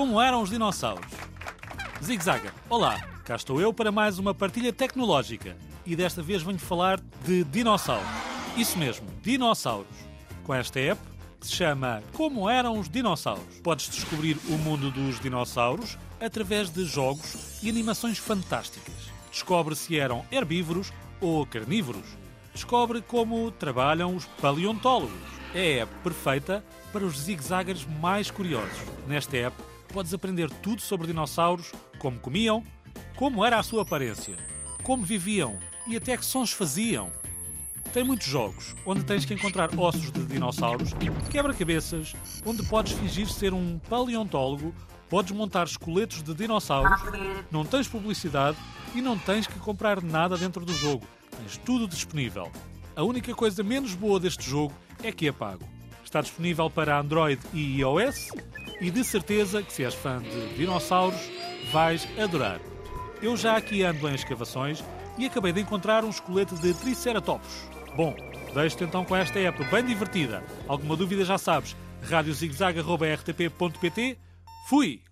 Como eram os dinossauros? Zigzaga, olá, cá estou eu para mais uma partilha tecnológica e desta vez venho falar de dinossauros. Isso mesmo, dinossauros. Com esta app que se chama Como eram os dinossauros. Podes descobrir o mundo dos dinossauros através de jogos e animações fantásticas. Descobre se eram herbívoros ou carnívoros. Descobre como trabalham os paleontólogos. É a app perfeita para os zigzaggers mais curiosos. Nesta app podes aprender tudo sobre dinossauros, como comiam, como era a sua aparência, como viviam e até que sons faziam. Tem muitos jogos, onde tens que encontrar ossos de dinossauros, quebra-cabeças, onde podes fingir ser um paleontólogo, podes montar esqueletos de dinossauros, não tens publicidade e não tens que comprar nada dentro do jogo. Tens tudo disponível. A única coisa menos boa deste jogo é que é pago. Está disponível para Android e iOS e de certeza que se és fã de dinossauros vais adorar. Eu já aqui ando em escavações e acabei de encontrar um esqueleto de Triceratops. Bom, deixo-te então com esta app bem divertida. Alguma dúvida já sabes, radiozigzag.rtp.pt. Fui!